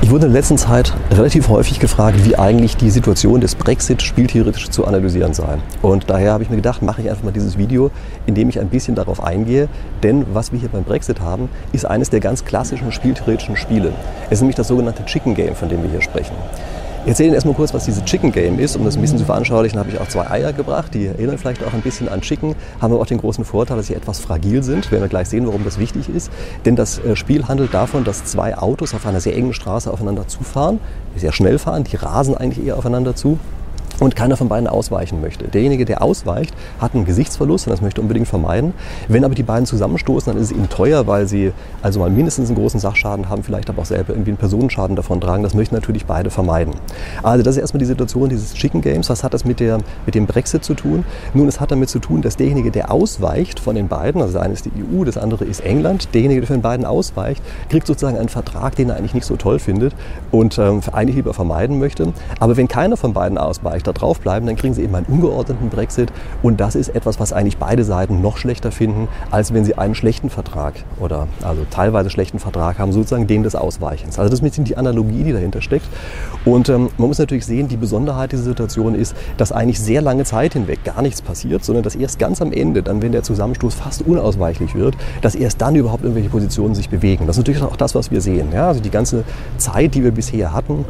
Ich wurde in der letzten Zeit relativ häufig gefragt, wie eigentlich die Situation des Brexit spieltheoretisch zu analysieren sei. Und daher habe ich mir gedacht, mache ich einfach mal dieses Video, in dem ich ein bisschen darauf eingehe. Denn was wir hier beim Brexit haben, ist eines der ganz klassischen spieltheoretischen Spiele. Es ist nämlich das sogenannte Chicken Game, von dem wir hier sprechen. Ich erzähle Ihnen erstmal kurz, was dieses Chicken Game ist. Um das ein bisschen zu veranschaulichen, habe ich auch zwei Eier gebracht. Die erinnern vielleicht auch ein bisschen an Chicken, haben aber auch den großen Vorteil, dass sie etwas fragil sind. Wir werden gleich sehen, warum das wichtig ist. Denn das äh, Spiel handelt davon, dass zwei Autos auf einer sehr engen Straße aufeinander zufahren, sehr schnell fahren, die rasen eigentlich eher aufeinander zu und keiner von beiden ausweichen möchte. Derjenige, der ausweicht, hat einen Gesichtsverlust und das möchte unbedingt vermeiden. Wenn aber die beiden zusammenstoßen, dann ist es ihnen teuer, weil sie also mal mindestens einen großen Sachschaden haben, vielleicht aber auch selber irgendwie einen Personenschaden davon tragen. Das möchten natürlich beide vermeiden. Also das ist erstmal die Situation dieses Chicken Games. Was hat das mit, der, mit dem Brexit zu tun? Nun, es hat damit zu tun, dass derjenige, der ausweicht von den beiden, also das eine ist die EU, das andere ist England, derjenige, der von den beiden ausweicht, kriegt sozusagen einen Vertrag, den er eigentlich nicht so toll findet und ähm, eigentlich lieber vermeiden möchte. Aber wenn keiner von beiden ausweicht, da drauf bleiben, dann kriegen sie eben einen ungeordneten Brexit. Und das ist etwas, was eigentlich beide Seiten noch schlechter finden, als wenn sie einen schlechten Vertrag oder also teilweise schlechten Vertrag haben, sozusagen den des Ausweichens. Also das ist ein bisschen die Analogie, die dahinter steckt. Und ähm, man muss natürlich sehen, die Besonderheit dieser Situation ist, dass eigentlich sehr lange Zeit hinweg gar nichts passiert, sondern dass erst ganz am Ende, dann wenn der Zusammenstoß fast unausweichlich wird, dass erst dann überhaupt irgendwelche Positionen sich bewegen. Das ist natürlich auch das, was wir sehen. Ja? Also die ganze Zeit, die wir bisher hatten,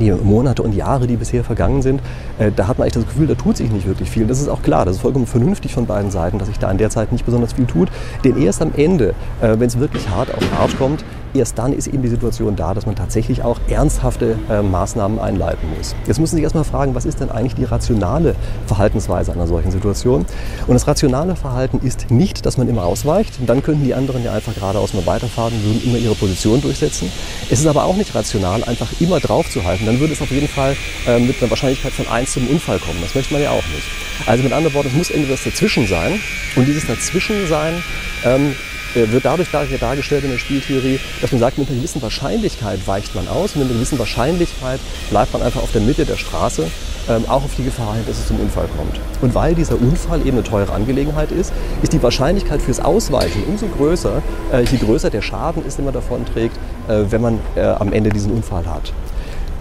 die Monate und Jahre, die bisher vergangen sind, äh, da hat man eigentlich das Gefühl, da tut sich nicht wirklich viel. Das ist auch klar, das ist vollkommen vernünftig von beiden Seiten, dass sich da in der Zeit nicht besonders viel tut. Denn erst am Ende, äh, wenn es wirklich hart auf hart kommt, erst dann ist eben die Situation da, dass man tatsächlich auch ernsthafte äh, Maßnahmen einleiten muss. Jetzt müssen Sie sich erstmal fragen, was ist denn eigentlich die rationale Verhaltensweise einer solchen Situation? Und das rationale Verhalten ist nicht, dass man immer ausweicht. Dann könnten die anderen ja einfach geradeaus mal weiterfahren würden immer ihre Position durchsetzen. Es ist aber auch nicht rational, einfach immer drauf zu halten. Dann würde es auf jeden Fall äh, mit einer Wahrscheinlichkeit von 1 zum Unfall kommen. Das möchte man ja auch nicht. Also mit anderen Worten, es muss irgendwas dazwischen sein. Und dieses Dazwischensein ähm, äh, wird dadurch dargestellt in der Spieltheorie, dass man sagt, mit einer gewissen Wahrscheinlichkeit weicht man aus und mit einer gewissen Wahrscheinlichkeit bleibt man einfach auf der Mitte der Straße, ähm, auch auf die Gefahr hin, dass es zum Unfall kommt. Und weil dieser Unfall eben eine teure Angelegenheit ist, ist die Wahrscheinlichkeit fürs Ausweichen umso größer, äh, je größer der Schaden ist, den man davon trägt, äh, wenn man äh, am Ende diesen Unfall hat.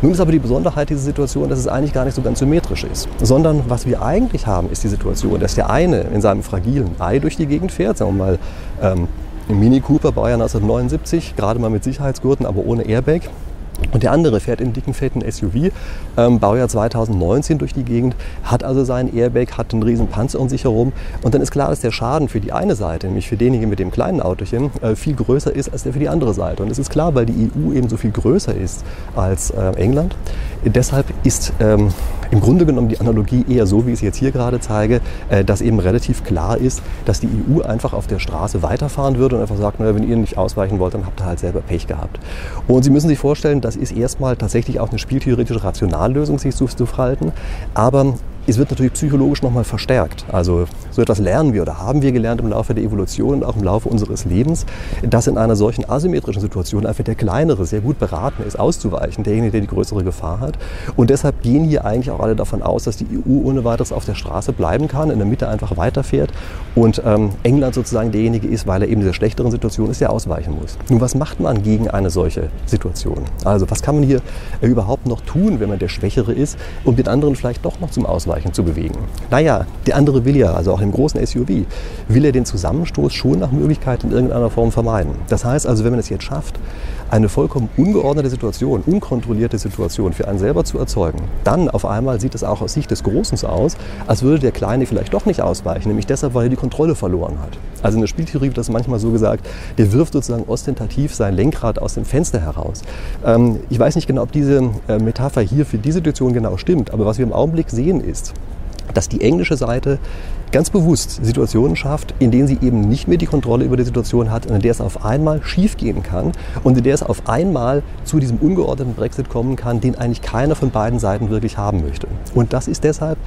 Nun ist aber die Besonderheit dieser Situation, dass es eigentlich gar nicht so ganz symmetrisch ist, sondern was wir eigentlich haben, ist die Situation, dass der eine in seinem fragilen Ei durch die Gegend fährt, sagen wir mal ähm, Mini Cooper, Baujahr 1979, gerade mal mit Sicherheitsgurten, aber ohne Airbag. Und der andere fährt in dicken, fetten SUV, ähm, Baujahr 2019 durch die Gegend, hat also seinen Airbag, hat einen riesen Panzer um sich herum. Und dann ist klar, dass der Schaden für die eine Seite, nämlich für denjenigen mit dem kleinen Autochen, äh, viel größer ist als der für die andere Seite. Und es ist klar, weil die EU eben so viel größer ist als äh, England. Deshalb ist ähm, im Grunde genommen die Analogie eher so, wie ich es jetzt hier gerade zeige, äh, dass eben relativ klar ist, dass die EU einfach auf der Straße weiterfahren würde und einfach sagt, naja, wenn ihr nicht ausweichen wollt, dann habt ihr halt selber Pech gehabt. Und Sie müssen sich vorstellen, das ist erstmal tatsächlich auch eine spieltheoretische Rationallösung, sich zu verhalten. Aber es wird natürlich psychologisch nochmal verstärkt. Also so etwas lernen wir oder haben wir gelernt im Laufe der Evolution und auch im Laufe unseres Lebens, dass in einer solchen asymmetrischen Situation einfach der Kleinere sehr gut beraten ist, auszuweichen, derjenige, der die größere Gefahr hat. Und deshalb gehen hier eigentlich auch alle davon aus, dass die EU ohne weiteres auf der Straße bleiben kann, in der Mitte einfach weiterfährt und ähm, England sozusagen derjenige ist, weil er eben in dieser schlechteren Situation ist, der ausweichen muss. Nun, was macht man gegen eine solche Situation? Also was kann man hier überhaupt noch tun, wenn man der Schwächere ist, um den anderen vielleicht doch noch zum Ausweichen ausreichend zu bewegen. Naja, der andere will ja, also auch im großen SUV, will er den Zusammenstoß schon nach Möglichkeit in irgendeiner Form vermeiden. Das heißt also, wenn man es jetzt schafft, eine vollkommen ungeordnete Situation, unkontrollierte Situation für einen selber zu erzeugen, dann auf einmal sieht es auch aus Sicht des Großen aus, als würde der Kleine vielleicht doch nicht ausweichen, nämlich deshalb, weil er die Kontrolle verloren hat. Also in der Spieltheorie wird das manchmal so gesagt, der wirft sozusagen ostentativ sein Lenkrad aus dem Fenster heraus. Ähm, ich weiß nicht genau, ob diese äh, Metapher hier für diese Situation genau stimmt, aber was wir im Augenblick sehen ist, dass die englische Seite ganz bewusst Situationen schafft, in denen sie eben nicht mehr die Kontrolle über die Situation hat in der es auf einmal schiefgehen kann und in der es auf einmal zu diesem ungeordneten Brexit kommen kann, den eigentlich keiner von beiden Seiten wirklich haben möchte. Und das ist deshalb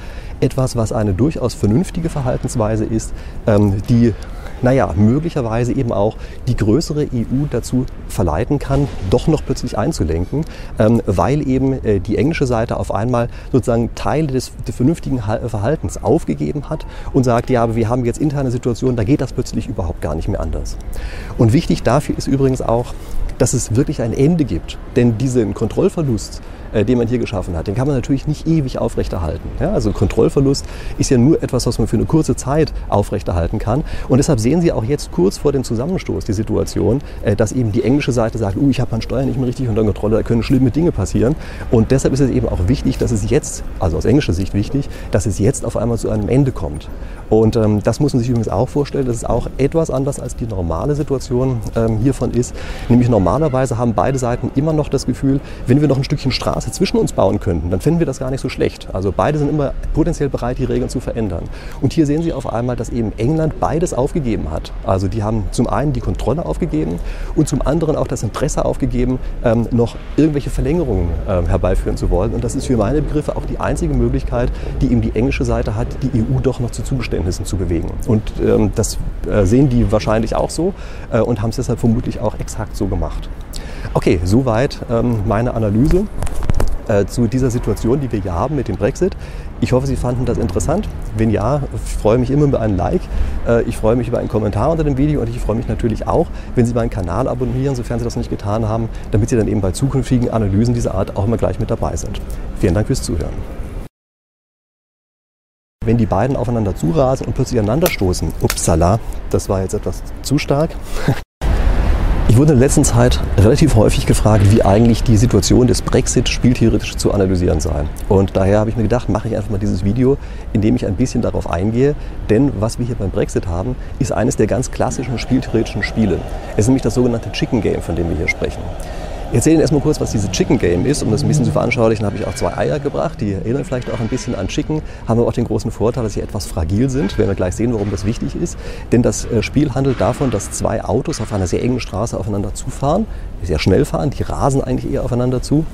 etwas, was eine durchaus vernünftige Verhaltensweise ist, ähm, die naja, möglicherweise eben auch die größere EU dazu verleiten kann, doch noch plötzlich einzulenken, ähm, weil eben äh, die englische Seite auf einmal sozusagen Teile des, des vernünftigen Verhaltens aufgegeben hat und sagt, ja, aber wir haben jetzt interne Situationen, da geht das plötzlich überhaupt gar nicht mehr anders. Und wichtig dafür ist übrigens auch, dass es wirklich ein Ende gibt. Denn diesen Kontrollverlust, äh, den man hier geschaffen hat, den kann man natürlich nicht ewig aufrechterhalten. Ja, also Kontrollverlust ist ja nur etwas, was man für eine kurze Zeit aufrechterhalten kann. Und deshalb sehen Sie auch jetzt kurz vor dem Zusammenstoß die Situation, äh, dass eben die englische Seite sagt, uh, ich habe meine Steuern nicht mehr richtig unter Kontrolle, da können schlimme Dinge passieren. Und deshalb ist es eben auch wichtig, dass es jetzt, also aus englischer Sicht wichtig, dass es jetzt auf einmal zu einem Ende kommt. Und ähm, das muss man sich übrigens auch vorstellen, das ist auch etwas anders als die normale Situation ähm, hiervon ist. Nämlich normalerweise haben beide Seiten immer noch das Gefühl, wenn wir noch ein Stückchen Straße zwischen uns bauen könnten, dann finden wir das gar nicht so schlecht. Also beide sind immer potenziell bereit, die Regeln zu verändern. Und hier sehen Sie auf einmal, dass eben England beides aufgegeben hat. Also die haben zum einen die Kontrolle aufgegeben und zum anderen auch das Interesse aufgegeben, ähm, noch irgendwelche Verlängerungen ähm, herbeiführen zu wollen. Und das ist für meine Begriffe auch die einzige Möglichkeit, die eben die englische Seite hat, die EU doch noch zu Zugeständnissen zu bewegen. Und ähm, das äh, sehen die wahrscheinlich auch so äh, und haben es deshalb vermutlich auch exakt so gemacht. Okay, soweit ähm, meine Analyse äh, zu dieser Situation, die wir hier haben mit dem Brexit. Ich hoffe, Sie fanden das interessant. Wenn ja, ich freue mich immer über einen Like. Äh, ich freue mich über einen Kommentar unter dem Video und ich freue mich natürlich auch, wenn Sie meinen Kanal abonnieren, sofern Sie das noch nicht getan haben, damit Sie dann eben bei zukünftigen Analysen dieser Art auch immer gleich mit dabei sind. Vielen Dank fürs Zuhören. Wenn die beiden aufeinander zurasen und plötzlich aneinander stoßen, upsala, das war jetzt etwas zu stark. Ich wurde in der letzten Zeit relativ häufig gefragt, wie eigentlich die Situation des Brexit spieltheoretisch zu analysieren sei. Und daher habe ich mir gedacht, mache ich einfach mal dieses Video, in dem ich ein bisschen darauf eingehe. Denn was wir hier beim Brexit haben, ist eines der ganz klassischen spieltheoretischen Spiele. Es ist nämlich das sogenannte Chicken Game, von dem wir hier sprechen. Ich erzähle Ihnen erstmal kurz, was diese Chicken Game ist. Um das ein bisschen zu veranschaulichen, habe ich auch zwei Eier gebracht. Die erinnern vielleicht auch ein bisschen an Chicken, haben aber auch den großen Vorteil, dass sie etwas fragil sind. Wir werden gleich sehen, warum das wichtig ist. Denn das äh, Spiel handelt davon, dass zwei Autos auf einer sehr engen Straße aufeinander zufahren, sehr schnell fahren, die rasen eigentlich eher aufeinander zu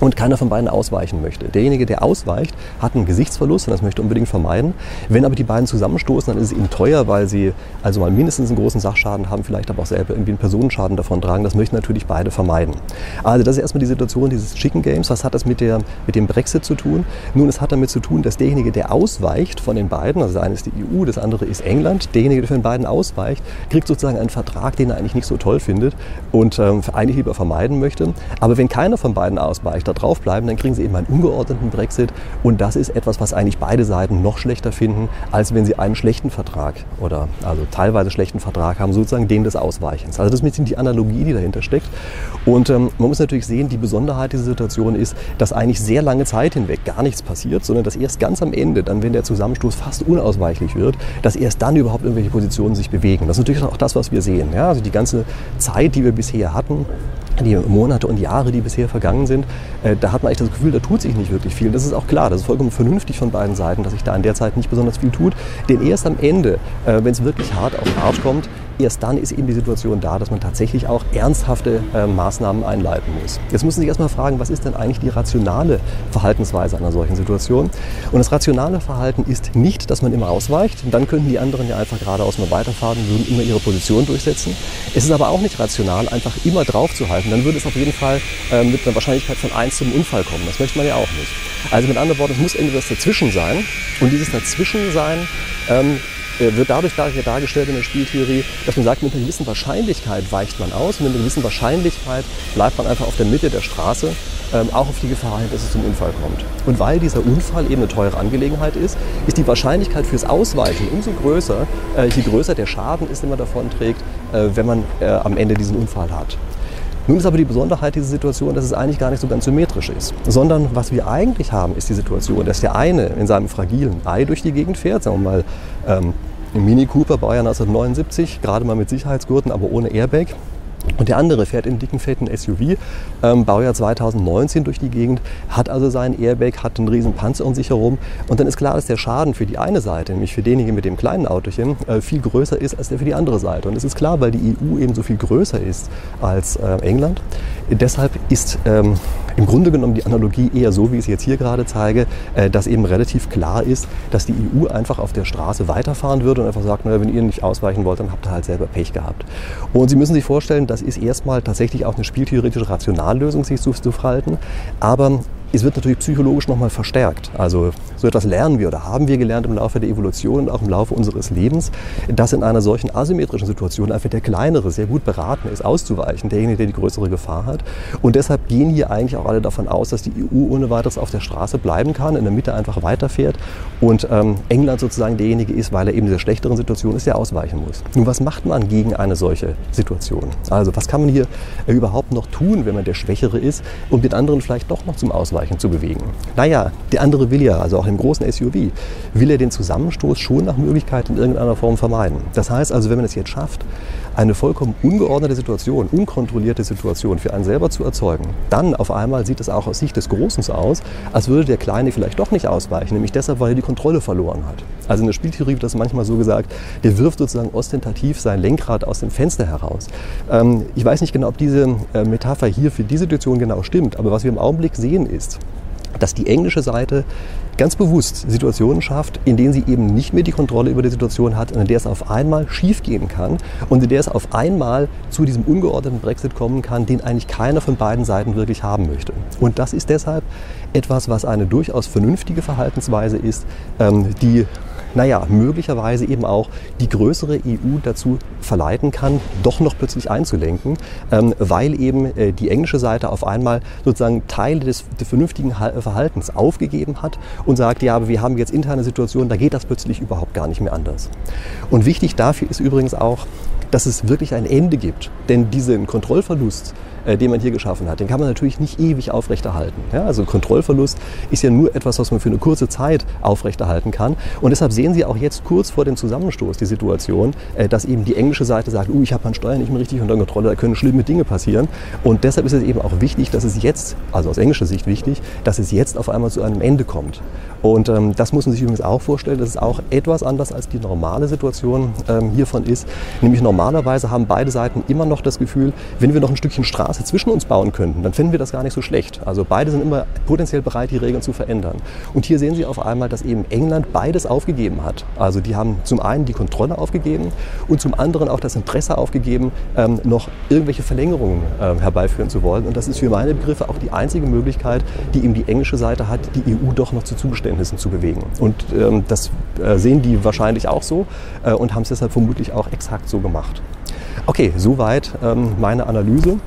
und keiner von beiden ausweichen möchte. Derjenige, der ausweicht, hat einen Gesichtsverlust und das möchte unbedingt vermeiden. Wenn aber die beiden zusammenstoßen, dann ist es ihnen teuer, weil sie also mal mindestens einen großen Sachschaden haben, vielleicht aber auch selber irgendwie einen Personenschaden davon tragen. Das möchten natürlich beide vermeiden. Also das ist erstmal die Situation dieses Chicken Games. Was hat das mit, der, mit dem Brexit zu tun? Nun, es hat damit zu tun, dass derjenige, der ausweicht von den beiden, also das eine ist die EU, das andere ist England, derjenige, der von den beiden ausweicht, kriegt sozusagen einen Vertrag, den er eigentlich nicht so toll findet und ähm, eigentlich lieber vermeiden möchte. Aber wenn keiner von beiden ausweicht, da drauf bleiben, dann kriegen sie eben einen ungeordneten Brexit. Und das ist etwas, was eigentlich beide Seiten noch schlechter finden, als wenn sie einen schlechten Vertrag oder also teilweise schlechten Vertrag haben, sozusagen den des Ausweichens. Also das ist ein bisschen die Analogie, die dahinter steckt. Und ähm, man muss natürlich sehen, die Besonderheit dieser Situation ist, dass eigentlich sehr lange Zeit hinweg gar nichts passiert, sondern dass erst ganz am Ende, dann wenn der Zusammenstoß fast unausweichlich wird, dass erst dann überhaupt irgendwelche Positionen sich bewegen. Das ist natürlich auch das, was wir sehen. Ja? Also die ganze Zeit, die wir bisher hatten, die Monate und Jahre, die bisher vergangen sind, da hat man echt das Gefühl, da tut sich nicht wirklich viel. Das ist auch klar, das ist vollkommen vernünftig von beiden Seiten, dass sich da in der Zeit nicht besonders viel tut. Denn erst am Ende, äh, wenn es wirklich hart auf den Arsch kommt, erst dann ist eben die Situation da, dass man tatsächlich auch ernsthafte äh, Maßnahmen einleiten muss. Jetzt müssen Sie sich erstmal fragen, was ist denn eigentlich die rationale Verhaltensweise einer solchen Situation? Und das rationale Verhalten ist nicht, dass man immer ausweicht. Dann könnten die anderen ja einfach geradeaus mal weiterfahren und würden immer ihre Position durchsetzen. Es ist aber auch nicht rational, einfach immer drauf zu halten. Dann würde es auf jeden Fall äh, mit einer Wahrscheinlichkeit von 1 zum Unfall kommen. Das möchte man ja auch nicht. Also mit anderen Worten, es muss irgendwas dazwischen sein. Und dieses Dazwischensein ähm, äh, wird dadurch dargestellt in der Spieltheorie, dass man sagt, mit einer gewissen Wahrscheinlichkeit weicht man aus und mit einer gewissen Wahrscheinlichkeit bleibt man einfach auf der Mitte der Straße, ähm, auch auf die Gefahr hin, dass es zum Unfall kommt. Und weil dieser Unfall eben eine teure Angelegenheit ist, ist die Wahrscheinlichkeit fürs Ausweichen umso größer, äh, je größer der Schaden ist, den man davon trägt, äh, wenn man äh, am Ende diesen Unfall hat. Nun ist aber die Besonderheit dieser Situation, dass es eigentlich gar nicht so ganz symmetrisch ist, sondern was wir eigentlich haben, ist die Situation, dass der eine in seinem fragilen Ei durch die Gegend fährt, sagen wir mal ähm, Mini Cooper, Baujahr 1979, gerade mal mit Sicherheitsgurten, aber ohne Airbag. Und der andere fährt in dicken, fetten SUV, ähm, Baujahr 2019 durch die Gegend, hat also seinen Airbag, hat einen riesen Panzer um sich herum. Und dann ist klar, dass der Schaden für die eine Seite, nämlich für denjenigen mit dem kleinen Autochen, äh, viel größer ist als der für die andere Seite. Und es ist klar, weil die EU eben so viel größer ist als äh, England. Deshalb ist ähm, im Grunde genommen die Analogie eher so, wie ich es jetzt hier gerade zeige, äh, dass eben relativ klar ist, dass die EU einfach auf der Straße weiterfahren würde und einfach sagt, naja, wenn ihr nicht ausweichen wollt, dann habt ihr halt selber Pech gehabt. Und Sie müssen sich vorstellen, das ist erstmal tatsächlich auch eine spieltheoretische Rationallösung, sich zu, zu verhalten. Aber es wird natürlich psychologisch nochmal verstärkt. Also so etwas lernen wir oder haben wir gelernt im Laufe der Evolution und auch im Laufe unseres Lebens, dass in einer solchen asymmetrischen Situation einfach der Kleinere sehr gut beraten ist, auszuweichen, derjenige, der die größere Gefahr hat. Und deshalb gehen hier eigentlich auch alle davon aus, dass die EU ohne weiteres auf der Straße bleiben kann, in der Mitte einfach weiterfährt und ähm, England sozusagen derjenige ist, weil er eben in dieser schlechteren Situation ist, der ausweichen muss. Nun, was macht man gegen eine solche Situation? Also was kann man hier überhaupt noch tun, wenn man der Schwächere ist, um den anderen vielleicht doch noch zum Ausweichen zu bewegen? Naja, der andere will ja, also auch im großen SUV, will er den Zusammenstoß schon nach Möglichkeit in irgendeiner Form vermeiden. Das heißt also, wenn man es jetzt schafft, eine vollkommen ungeordnete Situation, unkontrollierte Situation für einen selber zu erzeugen, dann auf einmal sieht es auch aus Sicht des Großen aus, als würde der Kleine vielleicht doch nicht ausweichen, nämlich deshalb, weil er die Kontrolle verloren hat. Also in der Spieltheorie wird das manchmal so gesagt, der wirft sozusagen ostentativ sein Lenkrad aus dem Fenster heraus. Ähm, ich weiß nicht genau, ob diese äh, Metapher hier für diese Situation genau stimmt, aber was wir im Augenblick sehen ist, dass die englische Seite ganz bewusst Situationen schafft, in denen sie eben nicht mehr die Kontrolle über die Situation hat in der es auf einmal schiefgehen kann und in der es auf einmal zu diesem ungeordneten Brexit kommen kann, den eigentlich keiner von beiden Seiten wirklich haben möchte. Und das ist deshalb etwas, was eine durchaus vernünftige Verhaltensweise ist, ähm, die naja, möglicherweise eben auch die größere EU dazu verleiten kann, doch noch plötzlich einzulenken, ähm, weil eben äh, die englische Seite auf einmal sozusagen Teile des, des vernünftigen Verhaltens aufgegeben hat und sagt, ja, aber wir haben jetzt interne Situationen, da geht das plötzlich überhaupt gar nicht mehr anders. Und wichtig dafür ist übrigens auch, dass es wirklich ein Ende gibt. Denn diesen Kontrollverlust, äh, den man hier geschaffen hat, den kann man natürlich nicht ewig aufrechterhalten. Ja, also Kontrollverlust ist ja nur etwas, was man für eine kurze Zeit aufrechterhalten kann. Und deshalb sehen Sie auch jetzt kurz vor dem Zusammenstoß die Situation, äh, dass eben die englische Seite sagt, uh, ich habe meine Steuern nicht mehr richtig unter Kontrolle, da können schlimme Dinge passieren. Und deshalb ist es eben auch wichtig, dass es jetzt, also aus englischer Sicht wichtig, dass es jetzt auf einmal zu einem Ende kommt. Und ähm, das muss man sich übrigens auch vorstellen, dass es auch etwas anders als die normale Situation ähm, hiervon ist. Nämlich normalerweise haben beide Seiten immer noch das Gefühl, wenn wir noch ein Stückchen Straße zwischen uns bauen könnten, dann finden wir das gar nicht so schlecht. Also beide sind immer potenziell bereit, die Regeln zu verändern. Und hier sehen Sie auf einmal, dass eben England beides aufgegeben hat. Also die haben zum einen die Kontrolle aufgegeben und zum anderen auch das Interesse aufgegeben, ähm, noch irgendwelche Verlängerungen äh, herbeiführen zu wollen. Und das ist für meine Begriffe auch die einzige Möglichkeit, die eben die englische Seite hat, die EU doch noch zu Zugeständnissen zu bewegen. Und ähm, das äh, sehen die wahrscheinlich auch so äh, und haben es deshalb vermutlich auch exakt so gemacht. Okay, soweit ähm, meine Analyse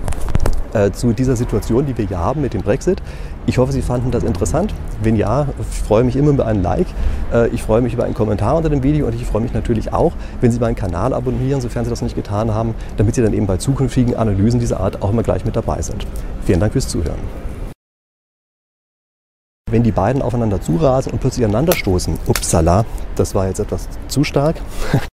äh, zu dieser Situation, die wir hier haben mit dem Brexit. Ich hoffe, Sie fanden das interessant. Wenn ja, ich freue mich immer über einen Like. Äh, ich freue mich über einen Kommentar unter dem Video und ich freue mich natürlich auch, wenn Sie meinen Kanal abonnieren, sofern Sie das nicht getan haben, damit Sie dann eben bei zukünftigen Analysen dieser Art auch immer gleich mit dabei sind. Vielen Dank fürs Zuhören. Wenn die beiden aufeinander zurasen und plötzlich aneinander stoßen, upsala, das war jetzt etwas zu stark.